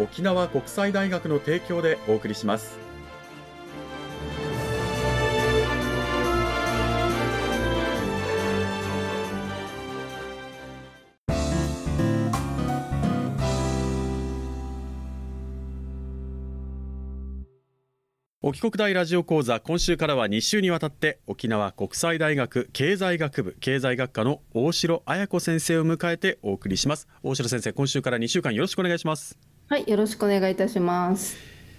沖縄国際大学の提供でお送りします。沖国大ラジオ講座今週からは2週にわたって沖縄国際大学経済学部経済学科の大城彩子先生を迎えてお送りします。大城先生今週から2週間よろしくお願いします。はいよろしくお願いいたします。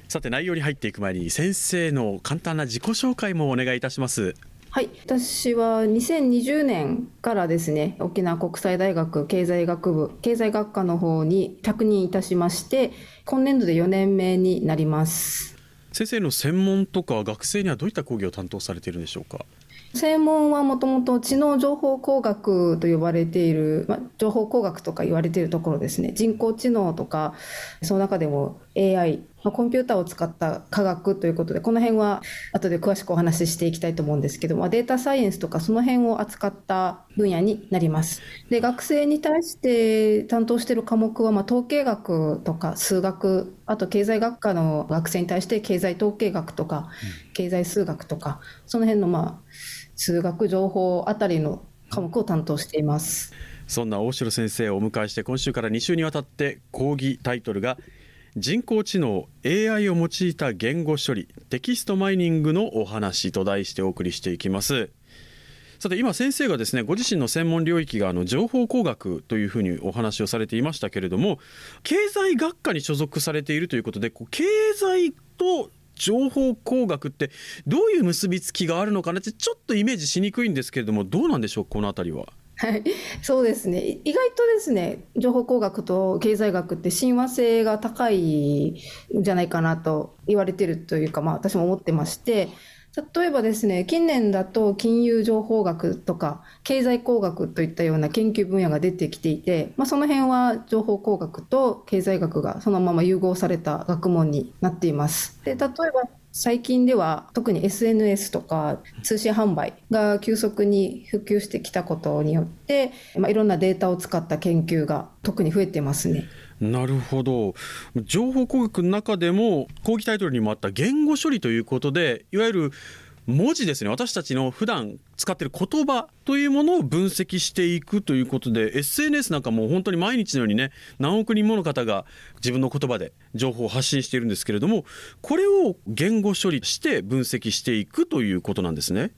さて内容に入っていく前に先生の簡単な自己紹介もお願いいたします。はい、私は2020年からですね沖縄国際大学経済学部経済学科の方に着任いたしまして今年度で4年目になります。先生の専門とか学生にはどういった講義を担当されているんでしょうか？専門はもともと知能情報工学と呼ばれている、まあ、情報工学とか言われているところですね人工知能とかその中でも AI まあ、コンピューターを使った科学ということで、この辺は後で詳しくお話ししていきたいと思うんですけども、データサイエンスとかその辺を扱った分野になります。で、学生に対して担当している科目は、まあ、統計学とか数学、あと経済学科の学生に対して経済統計学とか、経済数学とか、その辺のまあ、数学情報あたりの科目を担当しています。そんな大城先生をお迎えして今週から2週にわたって講義タイトルが人工知能 AI を用いた言語処理テキストマイニングのお話と題してお送りしていきますさて今先生がですねご自身の専門領域があの情報工学というふうにお話をされていましたけれども経済学科に所属されているということで経済と情報工学ってどういう結びつきがあるのかなってちょっとイメージしにくいんですけれどもどうなんでしょうこの辺りは？はい、そうですね。意外とですね、情報工学と経済学って親和性が高いんじゃないかなと言われてるというか、まあ私も思ってまして、例えばですね、近年だと金融情報学とか経済工学といったような研究分野が出てきていて、まあ、その辺は情報工学と経済学がそのまま融合された学問になっています。で、例えば最近では特に SNS とか通信販売が急速に普及してきたことによって、まあ、いろんなデータを使った研究が特に増えてますね。なるほど。情報工学の中でも講義タイトルにもあった言語処理ということでいわゆる文字ですね。私たちの普段使っている言葉というものを分析していくということで SNS なんかも本当に毎日のようにね何億人もの方が自分の言葉で情報を発信しているんですけれどもこれを言語処理して分析していくということなんですね。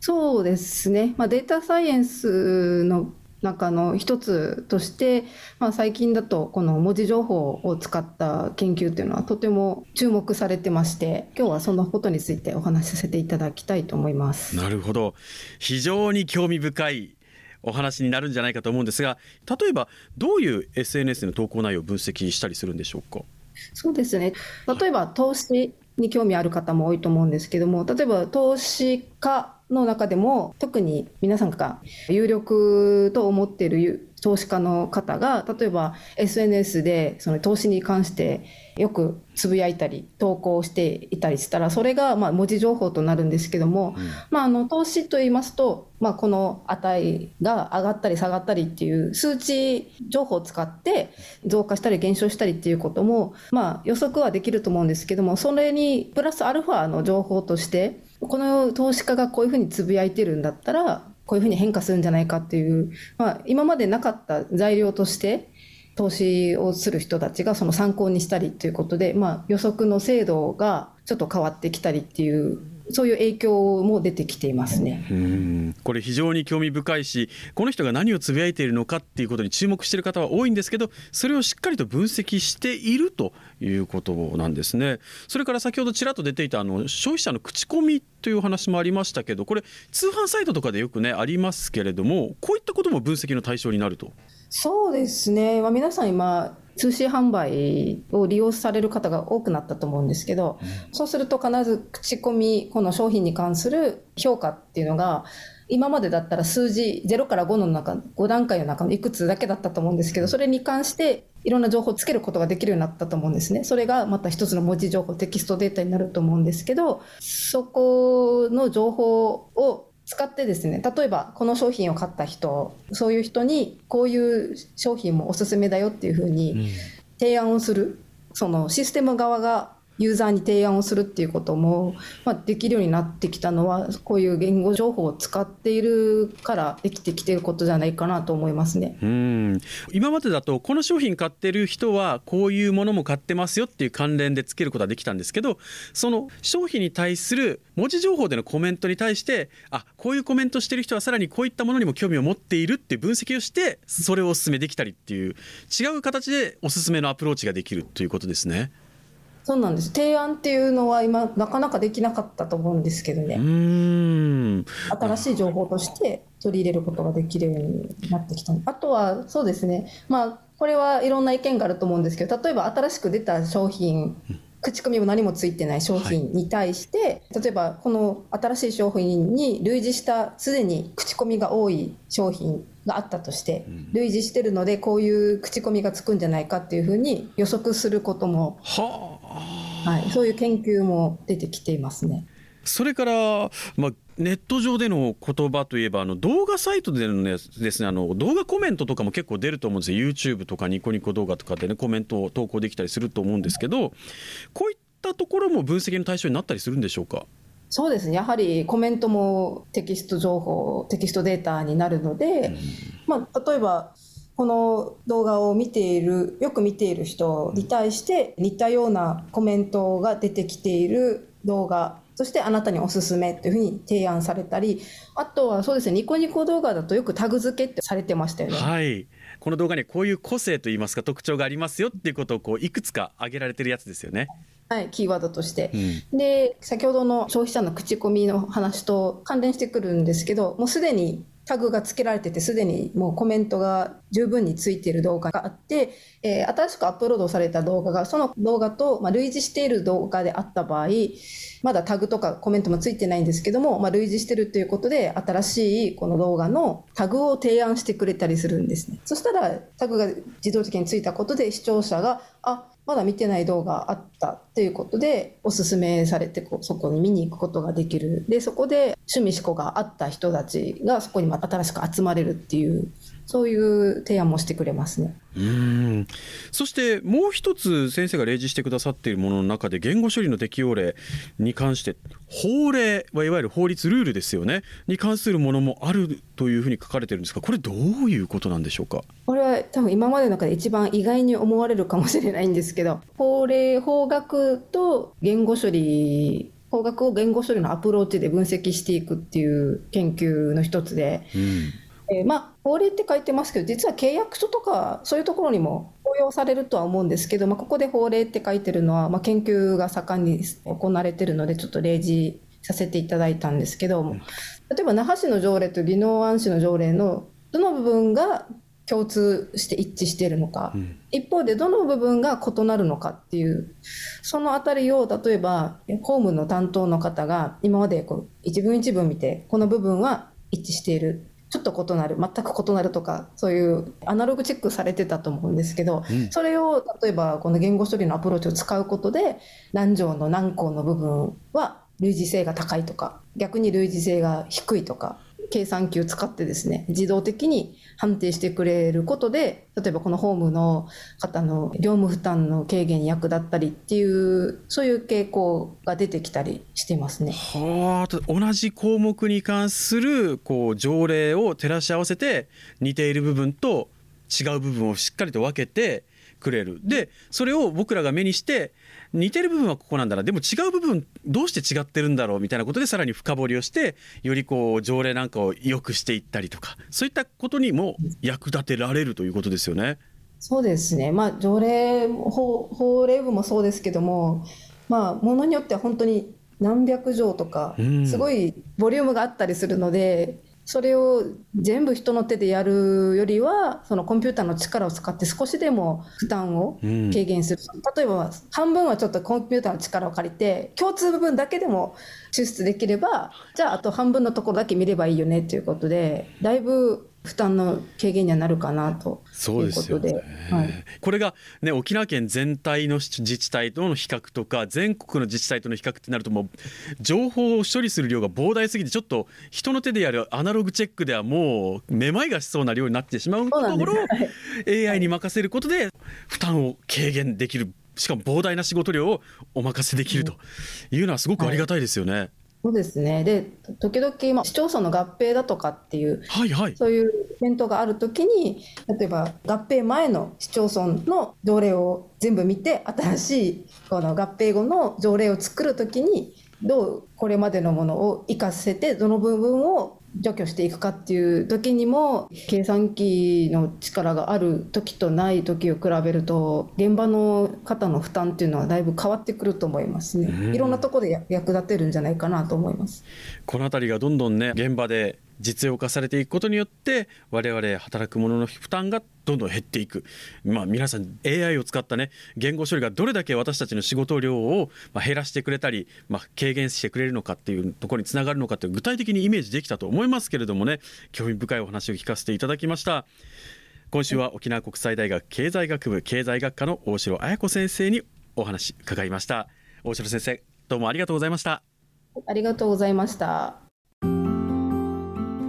そうですね、まあ、データサイエンスの中の一つとして、まあ、最近だとこの文字情報を使った研究っていうのはとても注目されてまして今日はそのことについてお話しさせていただきたいと思います。なるほど。非常に興味深いお話になるんじゃないかと思うんですが例えばどういう SNS の投稿内容を分析したりするんでしょうか？そうですね。例えば投資に興味ある方も多いと思うんですけども例えば投資家の中でも特に皆さんが有力と思っている投資家の方が例えば SNS でその投資に関してよくつぶやいたり投稿していたりしたらそれがまあ文字情報となるんですけども、うん、まあ、あの投資といいますと、まあ、この値が上がったり下がったりっていう数値情報を使って増加したり減少したりっていうことも、まあ、予測はできると思うんですけどもそれにプラスアルファの情報としてこの投資家がこういうふうにつぶやいてるんだったらこういうふうに変化するんじゃないかっていう、まあ、今までなかった材料として投資をする人たちがその参考にしたりということで、まあ、予測の精度がちょっと変わってきたりっていうそういう影響も出てきていますね。うんこれ非常に興味深いしこの人が何をつぶやいているのかっていうことに注目している方は多いんですけどそれをしっかりと分析しているということなんですね。それから先ほどちらっと出ていたあの消費者の口コミというお話もありましたけどこれ通販サイトとかでよくねありますけれどもこういったことも分析の対象になると。そうですね、まあ、皆さん今通信販売を利用される方が多くなったと思うんですけど、そうすると必ず口コミ、この商品に関する評価っていうのが、今までだったら数字0から5の中、5段階の中のいくつだけだったと思うんですけど、それに関していろんな情報をつけることができるようになったと思うんですね。それがまた一つの文字情報、テキストデータになると思うんですけど、そこの情報を使ってですね例えばこの商品を買った人そういう人にこういう商品もおすすめだよっていうふうに提案をする、そのシステム側がユーザーに提案をするっていうことも、まあ、できるようになってきたのはこういう言語情報を使っているからできてきてることじゃないかなと思いますねうん今までだとこの商品買ってる人はこういうものも買ってますよっていう関連でつけることはできたんですけどその商品に対する文字情報でのコメントに対してあこういうコメントしてる人はさらにこういったものにも興味を持っているっていう分析をしてそれをお勧めできたりっていう違う形でおすすめのアプローチができるということですね。そうなんです。提案っていうのは今なかなかできなかったと思うんですけどね。新しい情報として取り入れることができるようになってきた。あとはそうですね。まあこれはいろんな意見があると思うんですけど例えば新しく出た商品口コミも何もついてない商品に対して、はい、例えばこの新しい商品に類似したすでに口コミが多い商品があったとして、類似してるのでこういう口コミがつくんじゃないかっていうふうに予測することも、はい、そういう研究も出てきていますね。それから、まあ、ネット上での言葉といえばあの動画サイトでのですね。あの動画コメントとかも結構出ると思うんですよ。YouTube とかニコニコ動画とかでねコメントを投稿できたりすると思うんですけどこういったところも分析の対象になったりするんでしょうか？そうですね。やはりコメントもテキスト情報テキストデータになるので、うん、まあ、例えばこの動画を見ているよく見ている人に対して似たようなコメントが出てきている動画そしてあなたにおすすめというふうに提案されたりあとはそうですねニコニコ動画だとよくタグ付けってされてましたよね。はいこの動画にこういう個性といいますか特徴がありますよっていうことをこういくつか挙げられてるやつですよね。はい、キーワードとして、うん、で先ほどの消費者の口コミの話と関連してくるんですけどもうすでにタグが付けられててすでにもうコメントが十分についている動画があって、えー、新しくアップロードされた動画がその動画と、まあ、類似している動画であった場合まだタグとかコメントもついてないんですけども、まあ、類似してるということで新しいこの動画のタグを提案してくれたりするんですね。そしたらタグが自動的についたことで視聴者があまだ見てない動画あったっていうことでおすすめされてこうそこに見に行くことができる。でそこで趣味思考があった人たちがそこにまた新しく集まれるっていうそういう提案もしてくれますね。うん。そしてもう一つ先生が例示してくださっているものの中で言語処理の適用例に関して法令はいわゆる法律ルールですよね。に関するものもあるというふうに書かれてるんですがこれどういうことなんでしょうか？これは多分今までの中で一番意外に思われるかもしれないんですけど法令法学と言語処理法学を言語処理のアプローチで分析していくっていう研究の一つで、うんえー、まあ、法令って書いてますけど、実は契約書とか、そういうところにも応用されるとは思うんですけど、まあ、ここで法令って書いてるのは、まあ、研究が盛んに行われてるので、ちょっと例示させていただいたんですけど、例えば那覇市の条例と宜野湾市の条例のどの部分が共通して一致しているのか、うん、一方でどの部分が異なるのかっていうそのあたりを例えばホームの担当の方が今までこう一文一文見てこの部分は一致しているちょっと異なる全く異なるとかそういうアナログチェックされてたと思うんですけど、うん、それを例えばこの言語処理のアプローチを使うことで何条の何項の部分は類似性が高いとか逆に類似性が低いとか計算機を使ってですね自動的に判定してくれることで例えばこのホームの方の業務負担の軽減に役立ったりっていうそういう傾向が出てきたりしてますね。はあ同じ項目に関するこう条例を照らし合わせて似ている部分と違う部分をしっかりと分けてくれる。でそれを僕らが目にして似てる部分はここなんだな。でも違う部分どうして違ってるんだろう？みたいなことでさらに深掘りをしてよりこう条例なんかを良くしていったりとか。そういったことにも役立てられるということですよね。そうですね、まあ、条例法法令部もそうですけども、まあ、ものによっては本当に何百条とか、すごいボリュームがあったりするので、それを全部人の手でやるよりはそのコンピューターの力を使って少しでも負担を軽減する、うん、例えば半分はちょっとコンピューターの力を借りて共通部分だけでも抽出できればじゃああと半分のところだけ見ればいいよねということでだいぶ負担の軽減にはなるかなということで、ね。はい、これが、ね、沖縄県全体の自治体との比較とか全国の自治体との比較ってなるともう情報を処理する量が膨大すぎてちょっと人の手でやるアナログチェックではもうめまいがしそうな量になってしまうところを AI に任せることで負担を軽減できるしかも膨大な仕事量をお任せできるというのはすごくありがたいですよね。はいそうですね。で時々、まあ、市町村の合併だとかっていう、はいはい、そういうイベントがあるときに例えば合併前の市町村の条例を全部見て新しいこの合併後の条例を作るときにどうこれまでのものを生かせてどの部分を除去していくかっていう時にも計算機の力がある時とない時を比べると現場の方の負担っていうのはだいぶ変わってくると思いますね。いろんなところで役立てるんじゃないかなと思います。この辺りがどんどんね現場で実用化されていくことによって我々働く者の負担がどんどん減っていく、まあ、皆さん AI を使ったね言語処理がどれだけ私たちの仕事量を減らしてくれたり、まあ、軽減してくれるのかっていうところにつながるのかって具体的にイメージできたと思いますけれどもね興味深いお話を聞かせていただきました。今週は沖縄国際大学経済学部経済学科の大城彩子先生にお話伺いました。大城先生どうもありがとうございました。ありがとうございました。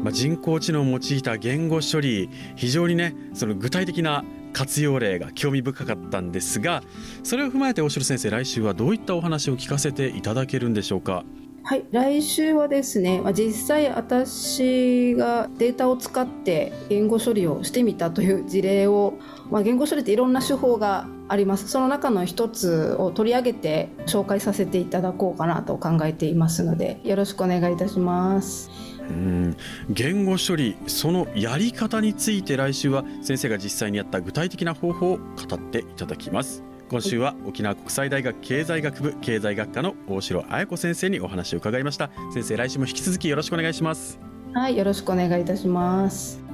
まあ、人工知能を用いた言語処理非常にねその具体的な活用例が興味深かったんですがそれを踏まえて大城先生来週はどういったお話を聞かせていただけるんでしょうか？はい、来週はですね、ま、実際私がデータを使って言語処理をしてみたという事例を、まあ、言語処理っていろんな手法がありますその中の一つを取り上げて紹介させていただこうかなと考えていますのでよろしくお願いいたします。うん。言語処理そのやり方について来週は先生が実際にやった具体的な方法を語っていただきます。今週は沖縄国際大学経済学部経済学科の大城彩子先生にお話を伺いました。先生来週も引き続きよろしくお願いします。はいよろしくお願いいたします。